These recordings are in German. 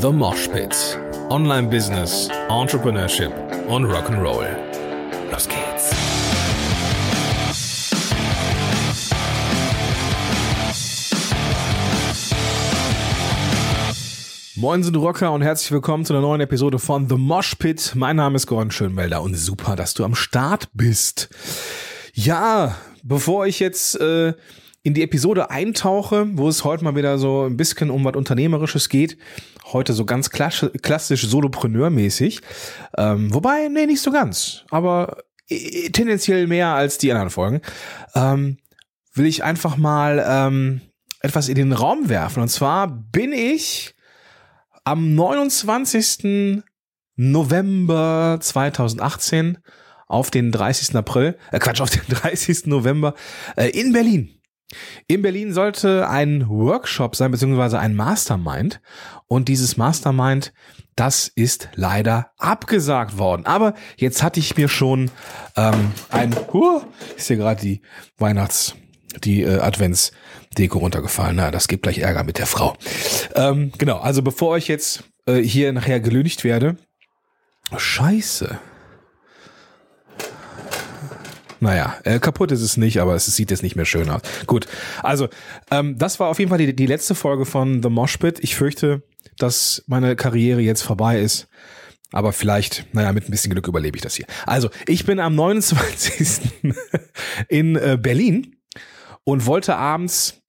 The Mosh Pit. Online Business, Entrepreneurship und Rock'n'Roll. Los geht's. Moin sind Rocker und herzlich willkommen zu einer neuen Episode von The Mosh Pit. Mein Name ist Gordon Schönmelder und super, dass du am Start bist. Ja, bevor ich jetzt äh, in die Episode eintauche, wo es heute mal wieder so ein bisschen um was Unternehmerisches geht. Heute so ganz klassisch Solopreneur-mäßig. Ähm, wobei, nee, nicht so ganz. Aber äh, tendenziell mehr als die anderen Folgen. Ähm, will ich einfach mal ähm, etwas in den Raum werfen. Und zwar bin ich am 29. November 2018 auf den 30. April, äh Quatsch, auf den 30. November äh, in Berlin. In Berlin sollte ein Workshop sein, beziehungsweise ein Mastermind. Und dieses Mastermind, das ist leider abgesagt worden. Aber jetzt hatte ich mir schon ähm, ein, huh, ist hier gerade die Weihnachts, die äh, Adventsdeko runtergefallen. Na, das gibt gleich Ärger mit der Frau. Ähm, genau, also bevor ich jetzt äh, hier nachher gelüncht werde, Scheiße. Naja, äh, kaputt ist es nicht, aber es sieht jetzt nicht mehr schön aus. Gut, also ähm, das war auf jeden Fall die, die letzte Folge von The Moshpit. Ich fürchte, dass meine Karriere jetzt vorbei ist. Aber vielleicht, naja, mit ein bisschen Glück überlebe ich das hier. Also, ich bin am 29. in äh, Berlin und wollte abends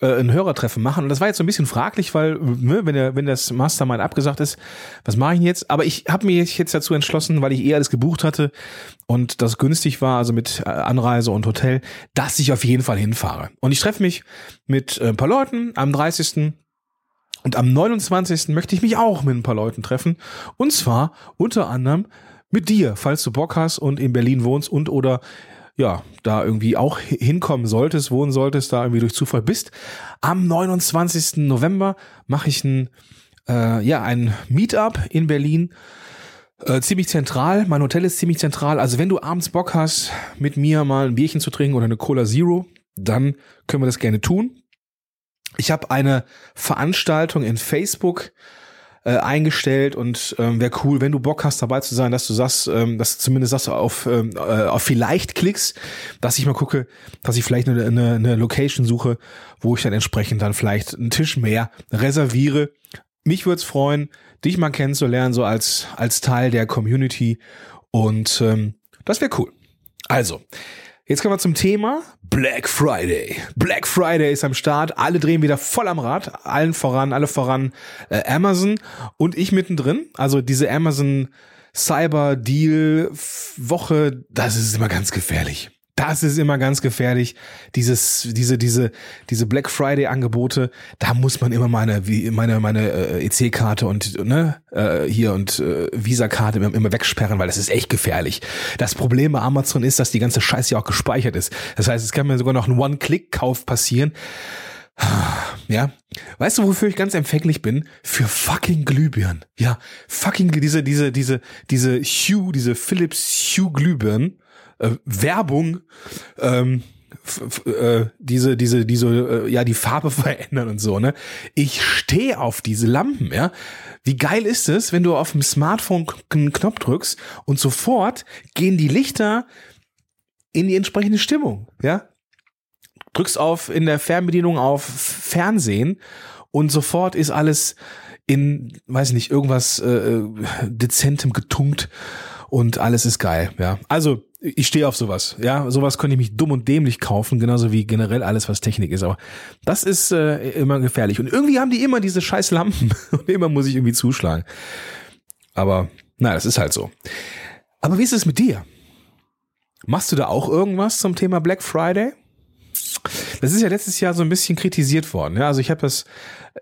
äh, ein Hörertreffen machen. Und das war jetzt so ein bisschen fraglich, weil, ne, wenn, der, wenn das Mastermind abgesagt ist, was mache ich denn jetzt? Aber ich habe mich jetzt dazu entschlossen, weil ich eh alles gebucht hatte und das günstig war, also mit äh, Anreise und Hotel, dass ich auf jeden Fall hinfahre. Und ich treffe mich mit äh, ein paar Leuten am 30. Und am 29. möchte ich mich auch mit ein paar Leuten treffen. Und zwar unter anderem mit dir, falls du Bock hast und in Berlin wohnst und oder ja, da irgendwie auch hinkommen solltest, wohnen solltest, da irgendwie durch Zufall bist. Am 29. November mache ich ein, äh, ja, ein Meetup in Berlin. Äh, ziemlich zentral, mein Hotel ist ziemlich zentral. Also wenn du abends Bock hast, mit mir mal ein Bierchen zu trinken oder eine Cola Zero, dann können wir das gerne tun. Ich habe eine Veranstaltung in Facebook äh, eingestellt und ähm, wäre cool, wenn du Bock hast dabei zu sein, dass du sagst, ähm, dass du zumindest sagst auf, ähm, äh, auf vielleicht klickst, dass ich mal gucke, dass ich vielleicht eine, eine, eine Location suche, wo ich dann entsprechend dann vielleicht einen Tisch mehr reserviere. Mich würde es freuen, dich mal kennenzulernen, so als, als Teil der Community und ähm, das wäre cool. Also, Jetzt kommen wir zum Thema Black Friday. Black Friday ist am Start. Alle drehen wieder voll am Rad. Allen voran, alle voran äh, Amazon und ich mittendrin. Also diese Amazon Cyber Deal Woche, das ist immer ganz gefährlich. Das ist immer ganz gefährlich. Dieses, diese, diese, diese Black Friday Angebote, da muss man immer meine, meine, meine äh, EC-Karte und ne äh, hier und äh, Visa-Karte immer, immer wegsperren, weil das ist echt gefährlich. Das Problem bei Amazon ist, dass die ganze Scheiße ja auch gespeichert ist. Das heißt, es kann mir sogar noch ein One-Click-Kauf passieren. Ja, weißt du, wofür ich ganz empfänglich bin? Für fucking Glühbirnen. Ja, fucking diese, diese, diese, diese Hue, diese Philips Hue Glühbirnen äh, Werbung ähm, äh, diese diese diese äh, ja die Farbe verändern und so ne? Ich stehe auf diese Lampen ja? Wie geil ist es wenn du auf dem Smartphone einen Knopf drückst und sofort gehen die Lichter in die entsprechende Stimmung ja? Drückst auf in der Fernbedienung auf Fernsehen und sofort ist alles in weiß nicht irgendwas äh, äh dezentem getunkt und alles ist geil ja? Also ich stehe auf sowas. Ja, sowas könnte ich mich dumm und dämlich kaufen, genauso wie generell alles, was Technik ist. Aber das ist äh, immer gefährlich. Und irgendwie haben die immer diese scheiß Lampen und immer muss ich irgendwie zuschlagen. Aber na, das ist halt so. Aber wie ist es mit dir? Machst du da auch irgendwas zum Thema Black Friday? Das ist ja letztes Jahr so ein bisschen kritisiert worden. Ja, also ich habe das,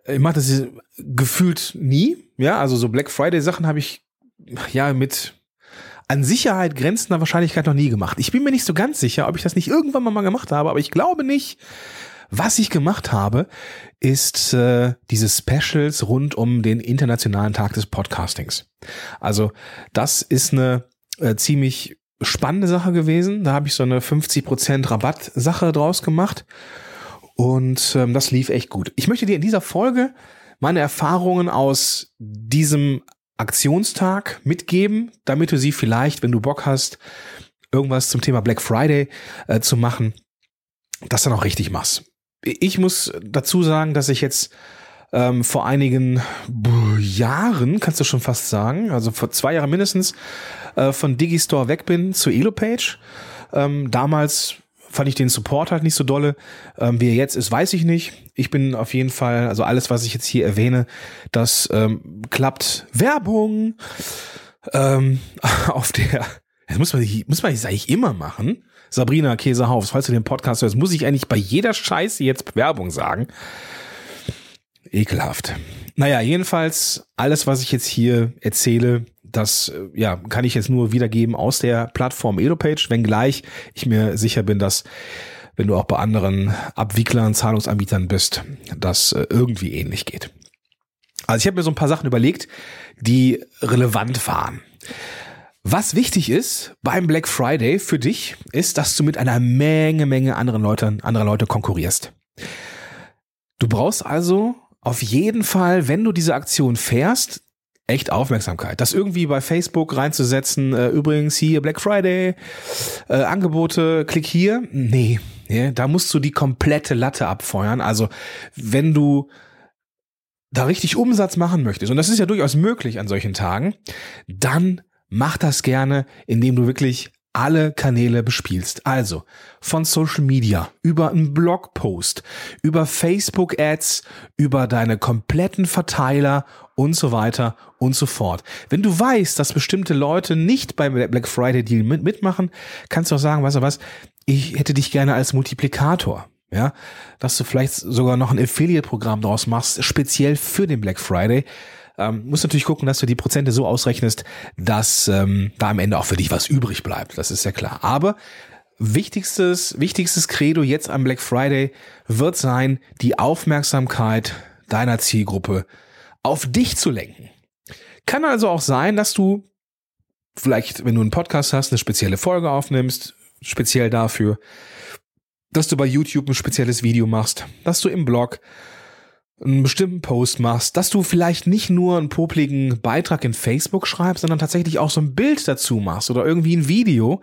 ich mache das gefühlt nie. Ja, also so Black Friday Sachen habe ich ja mit an Sicherheit grenzender Wahrscheinlichkeit noch nie gemacht. Ich bin mir nicht so ganz sicher, ob ich das nicht irgendwann mal gemacht habe, aber ich glaube nicht. Was ich gemacht habe, ist äh, diese Specials rund um den Internationalen Tag des Podcastings. Also das ist eine äh, ziemlich spannende Sache gewesen. Da habe ich so eine 50% Rabatt-Sache draus gemacht. Und ähm, das lief echt gut. Ich möchte dir in dieser Folge meine Erfahrungen aus diesem Aktionstag mitgeben, damit du sie vielleicht, wenn du Bock hast, irgendwas zum Thema Black Friday äh, zu machen, das dann auch richtig machst. Ich muss dazu sagen, dass ich jetzt ähm, vor einigen Jahren, kannst du schon fast sagen, also vor zwei Jahren mindestens, äh, von Digistore weg bin zu Elopage. Ähm, damals fand ich den Support halt nicht so dolle. Ähm, wie er jetzt ist, weiß ich nicht. Ich bin auf jeden Fall, also alles, was ich jetzt hier erwähne, das ähm, klappt. Werbung ähm, auf der, das muss man, muss man jetzt eigentlich immer machen. Sabrina Käsehaufs, falls du den Podcast hörst, muss ich eigentlich bei jeder Scheiße jetzt Werbung sagen. Ekelhaft. Naja, jedenfalls, alles, was ich jetzt hier erzähle, das äh, ja, kann ich jetzt nur wiedergeben aus der Plattform EloPage, wenngleich ich mir sicher bin, dass wenn du auch bei anderen Abwicklern, Zahlungsanbietern bist, das äh, irgendwie ähnlich geht. Also ich habe mir so ein paar Sachen überlegt, die relevant waren. Was wichtig ist beim Black Friday für dich, ist, dass du mit einer Menge, Menge anderen Leute, anderer Leute konkurrierst. Du brauchst also auf jeden Fall, wenn du diese Aktion fährst, echt Aufmerksamkeit. Das irgendwie bei Facebook reinzusetzen, äh, übrigens hier Black Friday, äh, Angebote, klick hier. Nee, nee, da musst du die komplette Latte abfeuern. Also wenn du da richtig Umsatz machen möchtest, und das ist ja durchaus möglich an solchen Tagen, dann mach das gerne, indem du wirklich alle Kanäle bespielst. Also von Social Media, über einen Blogpost, über Facebook Ads, über deine kompletten Verteiler und so weiter und so fort. Wenn du weißt, dass bestimmte Leute nicht beim Black Friday Deal mitmachen, kannst du auch sagen, weißt du was, ich hätte dich gerne als Multiplikator. Ja, dass du vielleicht sogar noch ein Affiliate-Programm daraus machst, speziell für den Black Friday. Ähm, musst natürlich gucken, dass du die Prozente so ausrechnest, dass ähm, da am Ende auch für dich was übrig bleibt. Das ist ja klar. Aber wichtigstes, wichtigstes Credo jetzt am Black Friday wird sein, die Aufmerksamkeit deiner Zielgruppe auf dich zu lenken. Kann also auch sein, dass du vielleicht, wenn du einen Podcast hast, eine spezielle Folge aufnimmst, speziell dafür, dass du bei YouTube ein spezielles Video machst, dass du im Blog einen bestimmten Post machst, dass du vielleicht nicht nur einen popligen Beitrag in Facebook schreibst, sondern tatsächlich auch so ein Bild dazu machst oder irgendwie ein Video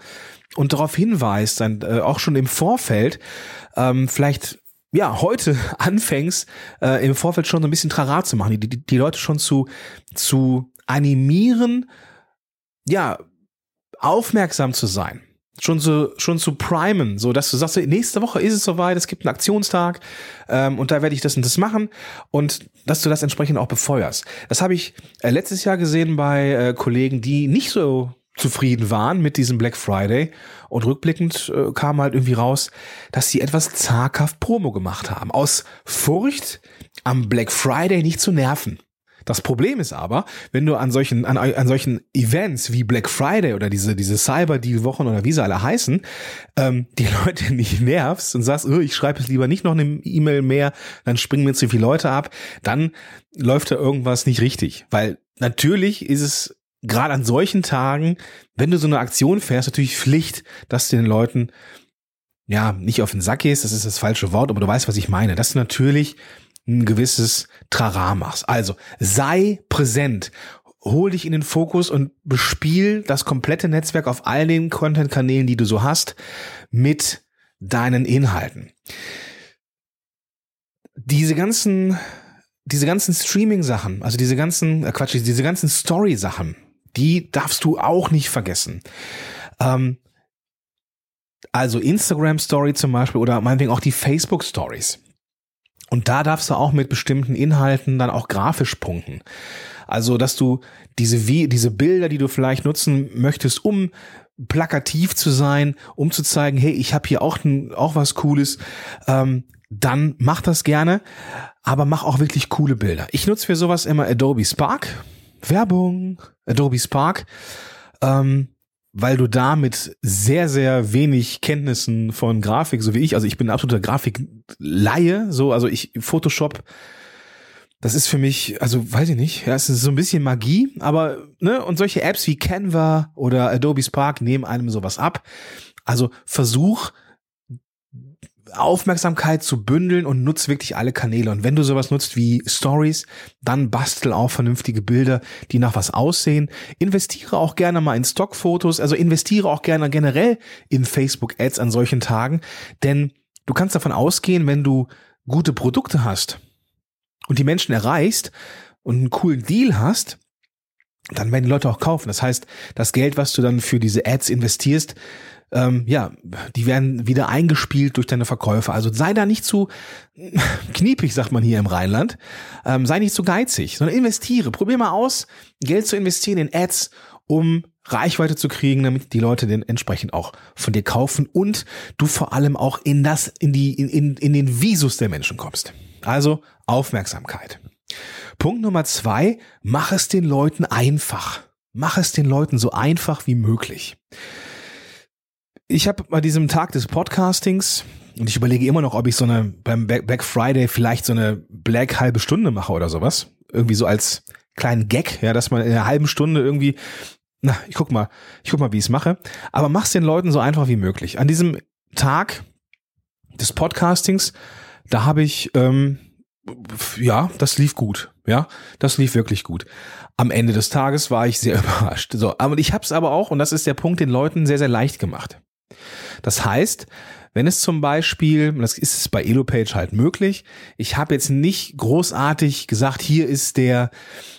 und darauf hinweist, dann äh, auch schon im Vorfeld, ähm, vielleicht ja, heute anfängst, äh, im Vorfeld schon so ein bisschen Trara zu machen, die, die, die Leute schon zu, zu animieren, ja, aufmerksam zu sein schon so schon zu primen, so dass du sagst, nächste Woche ist es soweit, es gibt einen Aktionstag ähm, und da werde ich das und das machen und dass du das entsprechend auch befeuerst. Das habe ich äh, letztes Jahr gesehen bei äh, Kollegen, die nicht so zufrieden waren mit diesem Black Friday und rückblickend äh, kam halt irgendwie raus, dass sie etwas zaghaft Promo gemacht haben aus Furcht am Black Friday nicht zu nerven. Das Problem ist aber, wenn du an solchen, an, an solchen Events wie Black Friday oder diese, diese Cyber-Deal-Wochen oder wie sie alle heißen, ähm, die Leute nicht nervst und sagst, oh, ich schreibe es lieber nicht noch eine E-Mail mehr, dann springen mir zu viele Leute ab, dann läuft da irgendwas nicht richtig. Weil natürlich ist es gerade an solchen Tagen, wenn du so eine Aktion fährst, natürlich Pflicht, dass du den Leuten ja nicht auf den Sack gehst, das ist das falsche Wort, aber du weißt, was ich meine. Dass du natürlich ein gewisses Trara machst. Also sei präsent. Hol dich in den Fokus und bespiel das komplette Netzwerk auf all den Content-Kanälen, die du so hast, mit deinen Inhalten. Diese ganzen, diese ganzen Streaming-Sachen, also diese ganzen, äh Quatsch, diese ganzen Story-Sachen, die darfst du auch nicht vergessen. Ähm, also Instagram Story zum Beispiel oder meinetwegen auch die Facebook Stories. Und da darfst du auch mit bestimmten Inhalten dann auch grafisch punkten. Also, dass du diese, wie, diese Bilder, die du vielleicht nutzen möchtest, um plakativ zu sein, um zu zeigen, hey, ich habe hier auch, auch was Cooles, ähm, dann mach das gerne, aber mach auch wirklich coole Bilder. Ich nutze für sowas immer Adobe Spark. Werbung, Adobe Spark. Ähm, weil du da mit sehr, sehr wenig Kenntnissen von Grafik, so wie ich, also ich bin ein absoluter Grafikleihe, so, also ich, Photoshop, das ist für mich, also weiß ich nicht, ja, es ist so ein bisschen Magie, aber, ne, und solche Apps wie Canva oder Adobe Spark nehmen einem sowas ab. Also versuch Aufmerksamkeit zu bündeln und nutz wirklich alle Kanäle. Und wenn du sowas nutzt wie Stories, dann bastel auch vernünftige Bilder, die nach was aussehen. Investiere auch gerne mal in Stockfotos, also investiere auch gerne generell in Facebook Ads an solchen Tagen, denn du kannst davon ausgehen, wenn du gute Produkte hast und die Menschen erreichst und einen coolen Deal hast, dann werden die Leute auch kaufen. Das heißt, das Geld, was du dann für diese Ads investierst, ähm, ja, die werden wieder eingespielt durch deine Verkäufer. Also sei da nicht zu kniepig, sagt man hier im Rheinland. Ähm, sei nicht zu geizig, sondern investiere. Probier mal aus, Geld zu investieren in Ads, um Reichweite zu kriegen, damit die Leute den entsprechend auch von dir kaufen und du vor allem auch in das, in die, in, in, in den Visus der Menschen kommst. Also Aufmerksamkeit. Punkt Nummer zwei, mach es den Leuten einfach. Mach es den Leuten so einfach wie möglich. Ich habe bei diesem Tag des Podcastings und ich überlege immer noch, ob ich so eine beim Black Friday vielleicht so eine Black halbe Stunde mache oder sowas. Irgendwie so als kleinen Gag, ja, dass man in einer halben Stunde irgendwie, na, ich guck mal, ich guck mal, wie ich es mache. Aber mach's den Leuten so einfach wie möglich. An diesem Tag des Podcastings, da habe ich, ähm, ja, das lief gut. Ja, das lief wirklich gut. Am Ende des Tages war ich sehr überrascht. So, aber ich habe es aber auch, und das ist der Punkt, den Leuten sehr, sehr leicht gemacht. Das heißt, wenn es zum Beispiel, das ist es bei EloPage halt möglich, ich habe jetzt nicht großartig gesagt, hier ist der,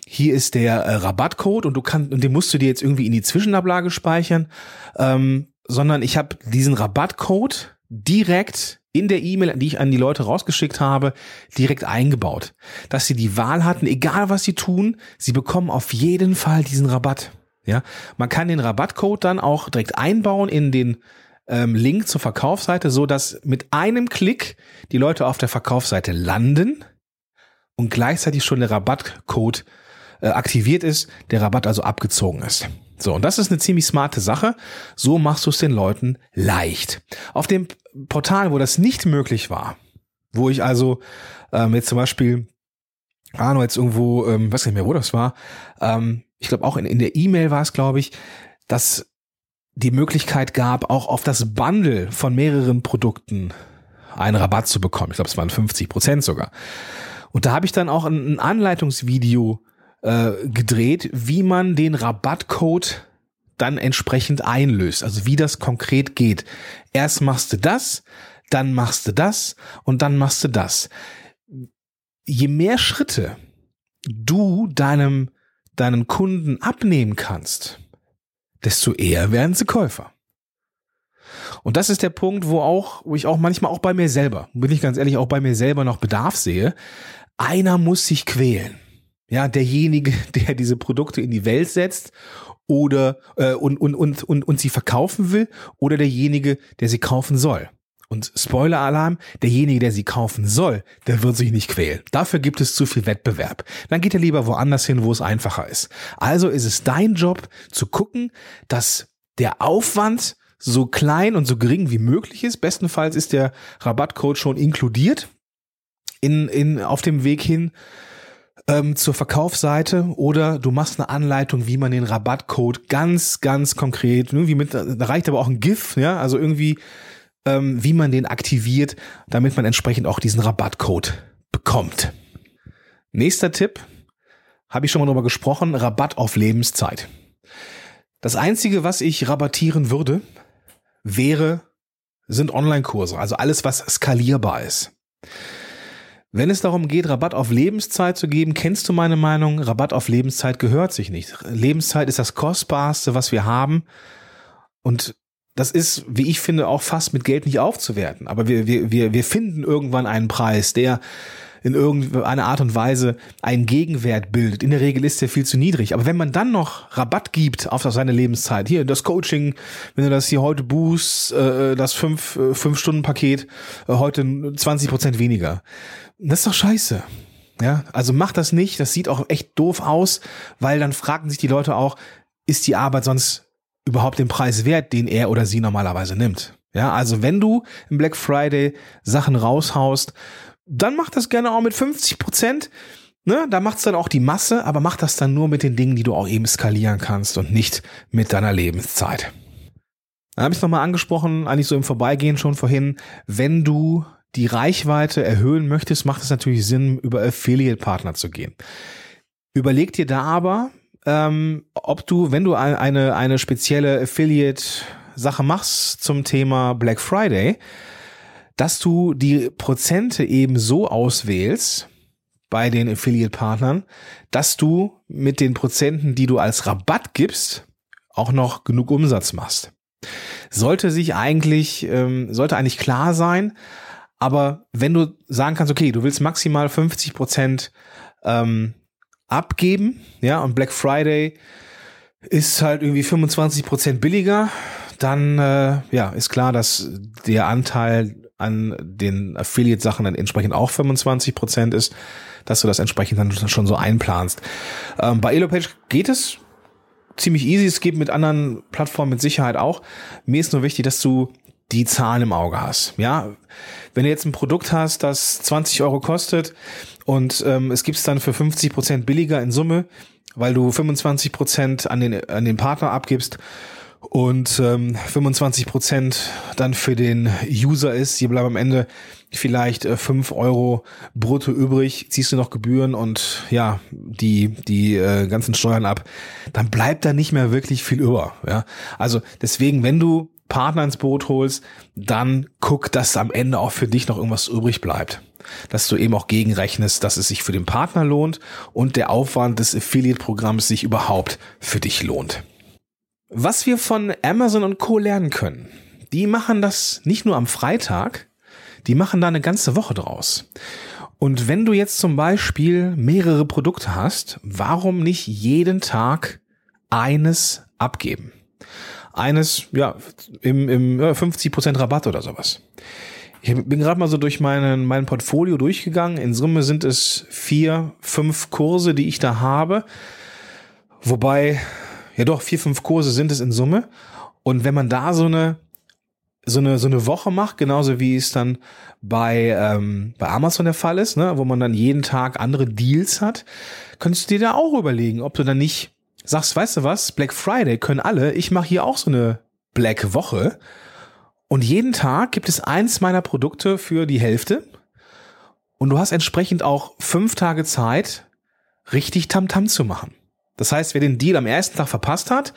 hier ist der äh, Rabattcode und du kannst, und den musst du dir jetzt irgendwie in die Zwischenablage speichern, ähm, sondern ich habe diesen Rabattcode direkt in der E-Mail, die ich an die Leute rausgeschickt habe, direkt eingebaut. Dass sie die Wahl hatten, egal was sie tun, sie bekommen auf jeden Fall diesen Rabatt. Ja, man kann den Rabattcode dann auch direkt einbauen in den ähm, Link zur Verkaufsseite, so dass mit einem Klick die Leute auf der Verkaufsseite landen und gleichzeitig schon der Rabattcode äh, aktiviert ist, der Rabatt also abgezogen ist. So, und das ist eine ziemlich smarte Sache. So machst du es den Leuten leicht. Auf dem Portal, wo das nicht möglich war, wo ich also ähm, jetzt zum Beispiel, noch jetzt irgendwo, ähm, weiß nicht mehr, wo das war, ähm, ich glaube auch in, in der E-Mail war es, glaube ich, dass die Möglichkeit gab, auch auf das Bundle von mehreren Produkten einen Rabatt zu bekommen. Ich glaube, es waren 50 Prozent sogar. Und da habe ich dann auch ein, Anleitungsvideo äh, gedreht, wie man den Rabattcode dann entsprechend einlöst. Also wie das konkret geht. Erst machst du das, dann machst du das und dann machst du das. Je mehr Schritte du deinem, deinen Kunden abnehmen kannst, desto eher werden sie Käufer. Und das ist der Punkt, wo auch, wo ich auch manchmal auch bei mir selber, bin ich ganz ehrlich, auch bei mir selber noch Bedarf sehe. Einer muss sich quälen. Ja, derjenige, der diese Produkte in die Welt setzt oder äh, und, und, und, und, und sie verkaufen will oder derjenige, der sie kaufen soll. Und Spoiler-Alarm, derjenige, der sie kaufen soll, der wird sich nicht quälen. Dafür gibt es zu viel Wettbewerb. Dann geht er lieber woanders hin, wo es einfacher ist. Also ist es dein Job zu gucken, dass der Aufwand so klein und so gering wie möglich ist. Bestenfalls ist der Rabattcode schon inkludiert in, in, auf dem Weg hin ähm, zur Verkaufsseite oder du machst eine Anleitung, wie man den Rabattcode ganz, ganz konkret, irgendwie mit, da reicht aber auch ein GIF, ja, also irgendwie, ähm, wie man den aktiviert, damit man entsprechend auch diesen Rabattcode bekommt. Nächster Tipp, habe ich schon mal drüber gesprochen, Rabatt auf Lebenszeit. Das einzige, was ich rabattieren würde, wäre, sind Online-Kurse, also alles, was skalierbar ist. Wenn es darum geht, Rabatt auf Lebenszeit zu geben, kennst du meine Meinung? Rabatt auf Lebenszeit gehört sich nicht. Lebenszeit ist das Kostbarste, was wir haben. Und das ist, wie ich finde, auch fast mit Geld nicht aufzuwerten. Aber wir, wir, wir, wir finden irgendwann einen Preis, der in irgendeiner Art und Weise einen Gegenwert bildet. In der Regel ist der viel zu niedrig. Aber wenn man dann noch Rabatt gibt auf seine Lebenszeit, hier das Coaching, wenn du das hier heute buchst, äh, das fünf, äh, fünf Stunden Paket, äh, heute 20 Prozent weniger. Das ist doch scheiße. Ja, also mach das nicht. Das sieht auch echt doof aus, weil dann fragen sich die Leute auch, ist die Arbeit sonst überhaupt den Preis wert, den er oder sie normalerweise nimmt? Ja, also wenn du im Black Friday Sachen raushaust, dann mach das gerne auch mit 50 Prozent. Ne, da macht's dann auch die Masse, aber mach das dann nur mit den Dingen, die du auch eben skalieren kannst und nicht mit deiner Lebenszeit. Dann habe ich es nochmal angesprochen, eigentlich so im Vorbeigehen schon vorhin, wenn du die Reichweite erhöhen möchtest, macht es natürlich Sinn, über Affiliate-Partner zu gehen. Überleg dir da aber, ähm, ob du, wenn du eine, eine spezielle Affiliate-Sache machst zum Thema Black Friday, dass du die Prozente eben so auswählst bei den Affiliate-Partnern, dass du mit den Prozenten, die du als Rabatt gibst, auch noch genug Umsatz machst. Sollte sich eigentlich, ähm, sollte eigentlich klar sein, aber wenn du sagen kannst, okay, du willst maximal 50 Prozent ähm, abgeben, ja, und Black Friday ist halt irgendwie 25 Prozent billiger, dann äh, ja, ist klar, dass der Anteil an den Affiliate-Sachen dann entsprechend auch 25 Prozent ist, dass du das entsprechend dann schon so einplanst. Ähm, bei Elopage geht es ziemlich easy. Es geht mit anderen Plattformen mit Sicherheit auch. Mir ist nur wichtig, dass du die Zahlen im Auge hast. Ja, wenn du jetzt ein Produkt hast, das 20 Euro kostet und ähm, es gibt's dann für 50 Prozent billiger in Summe, weil du 25 Prozent an den an den Partner abgibst und ähm, 25 Prozent dann für den User ist. Hier bleiben am Ende vielleicht äh, 5 Euro brutto übrig, ziehst du noch Gebühren und ja, die, die äh, ganzen Steuern ab, dann bleibt da nicht mehr wirklich viel über. Ja? Also deswegen, wenn du Partner ins Boot holst, dann guck, dass am Ende auch für dich noch irgendwas übrig bleibt. Dass du eben auch gegenrechnest, dass es sich für den Partner lohnt und der Aufwand des Affiliate-Programms sich überhaupt für dich lohnt. Was wir von Amazon und Co. lernen können, die machen das nicht nur am Freitag, die machen da eine ganze Woche draus. Und wenn du jetzt zum Beispiel mehrere Produkte hast, warum nicht jeden Tag eines abgeben? Eines, ja, im, im 50% Rabatt oder sowas. Ich bin gerade mal so durch meinen, mein Portfolio durchgegangen. In Summe sind es vier, fünf Kurse, die ich da habe. Wobei, ja doch, vier, fünf Kurse sind es in Summe. Und wenn man da so eine so eine, so eine Woche macht, genauso wie es dann bei, ähm, bei Amazon der Fall ist, ne, wo man dann jeden Tag andere Deals hat, könntest du dir da auch überlegen, ob du dann nicht sagst, weißt du was, Black Friday können alle, ich mache hier auch so eine Black Woche. Und jeden Tag gibt es eins meiner Produkte für die Hälfte. Und du hast entsprechend auch fünf Tage Zeit, richtig Tamtam -Tam zu machen. Das heißt, wer den Deal am ersten Tag verpasst hat,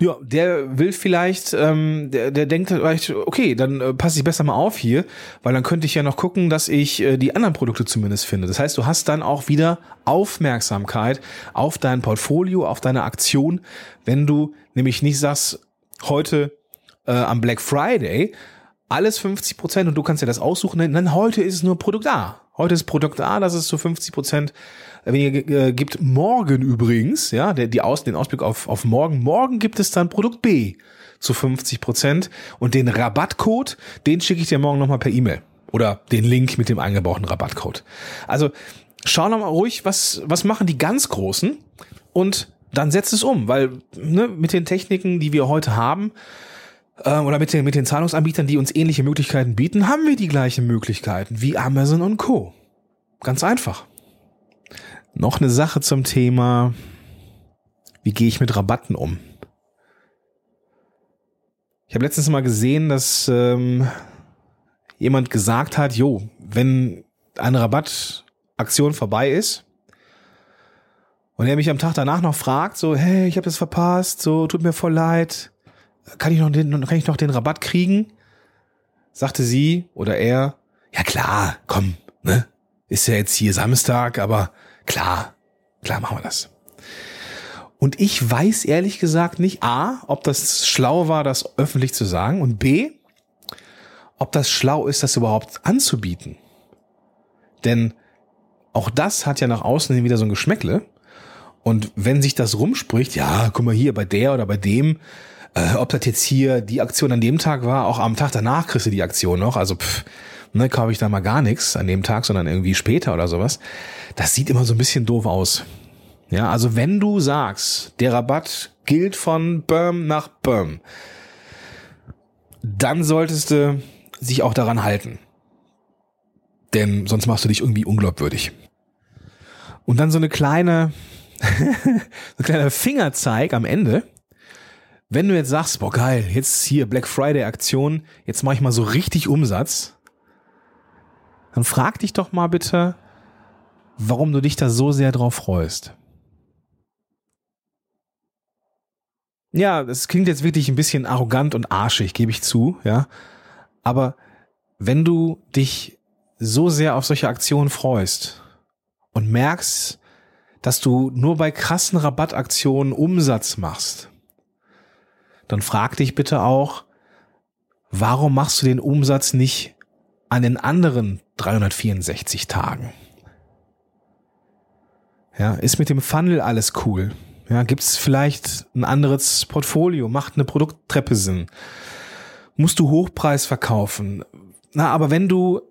ja, der will vielleicht, ähm, der, der denkt vielleicht, okay, dann äh, passe ich besser mal auf hier, weil dann könnte ich ja noch gucken, dass ich äh, die anderen Produkte zumindest finde. Das heißt, du hast dann auch wieder Aufmerksamkeit auf dein Portfolio, auf deine Aktion, wenn du nämlich nicht sagst, heute äh, am Black Friday alles 50 Prozent und du kannst dir das aussuchen, dann heute ist es nur Produkt A. Heute ist Produkt A, das ist zu 50 Prozent weniger gibt. Morgen übrigens, ja, der, die Aus, den Ausblick auf, auf morgen. Morgen gibt es dann Produkt B zu 50 Prozent und den Rabattcode, den schicke ich dir morgen nochmal per E-Mail oder den Link mit dem eingebauten Rabattcode. Also schau noch mal ruhig, was, was machen die ganz Großen und dann setzt es um, weil ne, mit den Techniken, die wir heute haben, äh, oder mit den, mit den Zahlungsanbietern, die uns ähnliche Möglichkeiten bieten, haben wir die gleichen Möglichkeiten wie Amazon und Co. Ganz einfach. Noch eine Sache zum Thema, wie gehe ich mit Rabatten um? Ich habe letztens mal gesehen, dass ähm, jemand gesagt hat, jo, wenn eine Rabattaktion vorbei ist und er mich am Tag danach noch fragt, so, hey, ich habe das verpasst, so, tut mir voll leid, kann ich noch den, kann ich noch den Rabatt kriegen? Sagte sie oder er, ja klar, komm, ne? Ist ja jetzt hier Samstag, aber Klar, klar machen wir das. Und ich weiß ehrlich gesagt nicht, a, ob das schlau war, das öffentlich zu sagen und b, ob das schlau ist, das überhaupt anzubieten. Denn auch das hat ja nach außen hin wieder so ein Geschmäckle. Und wenn sich das rumspricht, ja, guck mal hier bei der oder bei dem, äh, ob das jetzt hier die Aktion an dem Tag war, auch am Tag danach kriegst du die Aktion noch. Also pff, ne, kaufe ich da mal gar nichts an dem Tag, sondern irgendwie später oder sowas. Das sieht immer so ein bisschen doof aus. Ja, also wenn du sagst, der Rabatt gilt von Böhm nach Böhm, dann solltest du sich auch daran halten. Denn sonst machst du dich irgendwie unglaubwürdig. Und dann so eine kleine, so ein kleiner Fingerzeig am Ende. Wenn du jetzt sagst, boah geil, jetzt hier Black Friday Aktion, jetzt mache ich mal so richtig Umsatz, dann frag dich doch mal bitte, warum du dich da so sehr drauf freust. Ja, das klingt jetzt wirklich ein bisschen arrogant und arschig, gebe ich zu, ja. Aber wenn du dich so sehr auf solche Aktionen freust und merkst, dass du nur bei krassen Rabattaktionen Umsatz machst, dann frag dich bitte auch, warum machst du den Umsatz nicht an den anderen 364 Tagen? Ja, ist mit dem Funnel alles cool? Ja, gibt es vielleicht ein anderes Portfolio? Macht eine Produkttreppe Sinn? Musst du Hochpreis verkaufen? Na, aber wenn du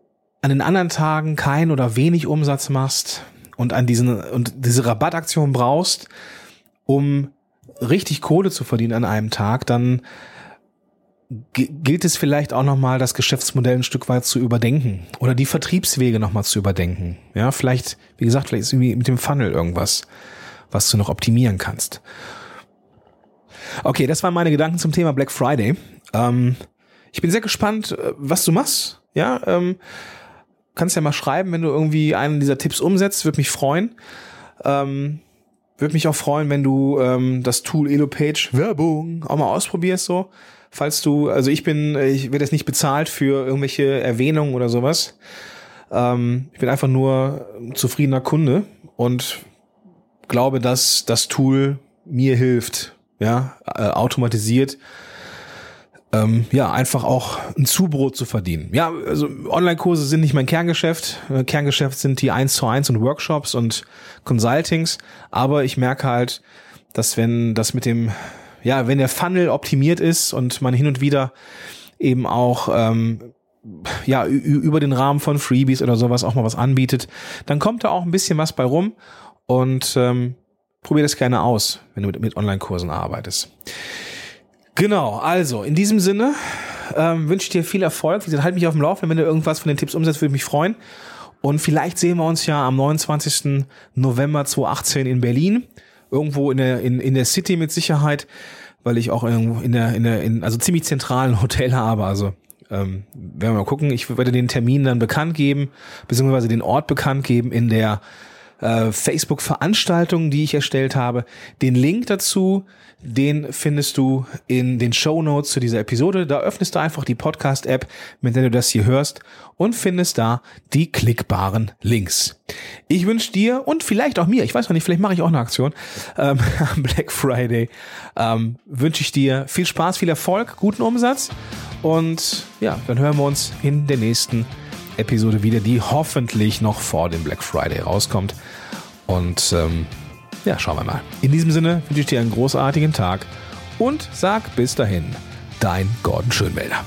an den anderen Tagen kein oder wenig Umsatz machst und an diesen und diese Rabattaktion brauchst, um richtig Kohle zu verdienen an einem Tag, dann gilt es vielleicht auch nochmal, das Geschäftsmodell ein Stück weit zu überdenken oder die Vertriebswege nochmal zu überdenken. Ja, vielleicht, wie gesagt, vielleicht ist irgendwie mit dem Funnel irgendwas, was du noch optimieren kannst. Okay, das waren meine Gedanken zum Thema Black Friday. Ähm, ich bin sehr gespannt, äh, was du machst. Ja, ähm, kannst ja mal schreiben, wenn du irgendwie einen dieser Tipps umsetzt, würde mich freuen. Ähm, würde mich auch freuen, wenn du ähm, das Tool EloPage Werbung auch mal ausprobierst so. Falls du, also ich bin, ich werde jetzt nicht bezahlt für irgendwelche Erwähnungen oder sowas. Ähm, ich bin einfach nur ein zufriedener Kunde und glaube, dass das Tool mir hilft, ja, äh, automatisiert ähm, ja, einfach auch ein Zubrot zu verdienen. Ja, also Online-Kurse sind nicht mein Kerngeschäft. Äh, Kerngeschäft sind die 1 zu 1 und Workshops und Consultings. Aber ich merke halt, dass wenn das mit dem, ja, wenn der Funnel optimiert ist und man hin und wieder eben auch, ähm, ja, über den Rahmen von Freebies oder sowas auch mal was anbietet, dann kommt da auch ein bisschen was bei rum und ähm, probier das gerne aus, wenn du mit, mit Online-Kursen arbeitest. Genau, also in diesem Sinne ähm, wünsche ich dir viel Erfolg. Wie gesagt, halt mich auf dem Laufenden, wenn du irgendwas von den Tipps umsetzt, würde mich freuen. Und vielleicht sehen wir uns ja am 29. November 2018 in Berlin. Irgendwo in der, in, in der City mit Sicherheit, weil ich auch irgendwo in der, in der, in, also ziemlich zentralen Hotel habe. Also ähm, werden wir mal gucken. Ich werde den Termin dann bekannt geben, beziehungsweise den Ort bekannt geben in der äh, Facebook-Veranstaltung, die ich erstellt habe. Den Link dazu, den findest du in den Show Notes zu dieser Episode. Da öffnest du einfach die Podcast-App, mit der du das hier hörst und findest da die klickbaren Links. Ich wünsche dir und vielleicht auch mir, ich weiß noch nicht, vielleicht mache ich auch eine Aktion ähm, am Black Friday, ähm, wünsche ich dir viel Spaß, viel Erfolg, guten Umsatz und ja, dann hören wir uns in der nächsten Episode wieder, die hoffentlich noch vor dem Black Friday rauskommt. Und ähm, ja, schauen wir mal. In diesem Sinne wünsche ich dir einen großartigen Tag und sag bis dahin, dein Gordon Schönwälder.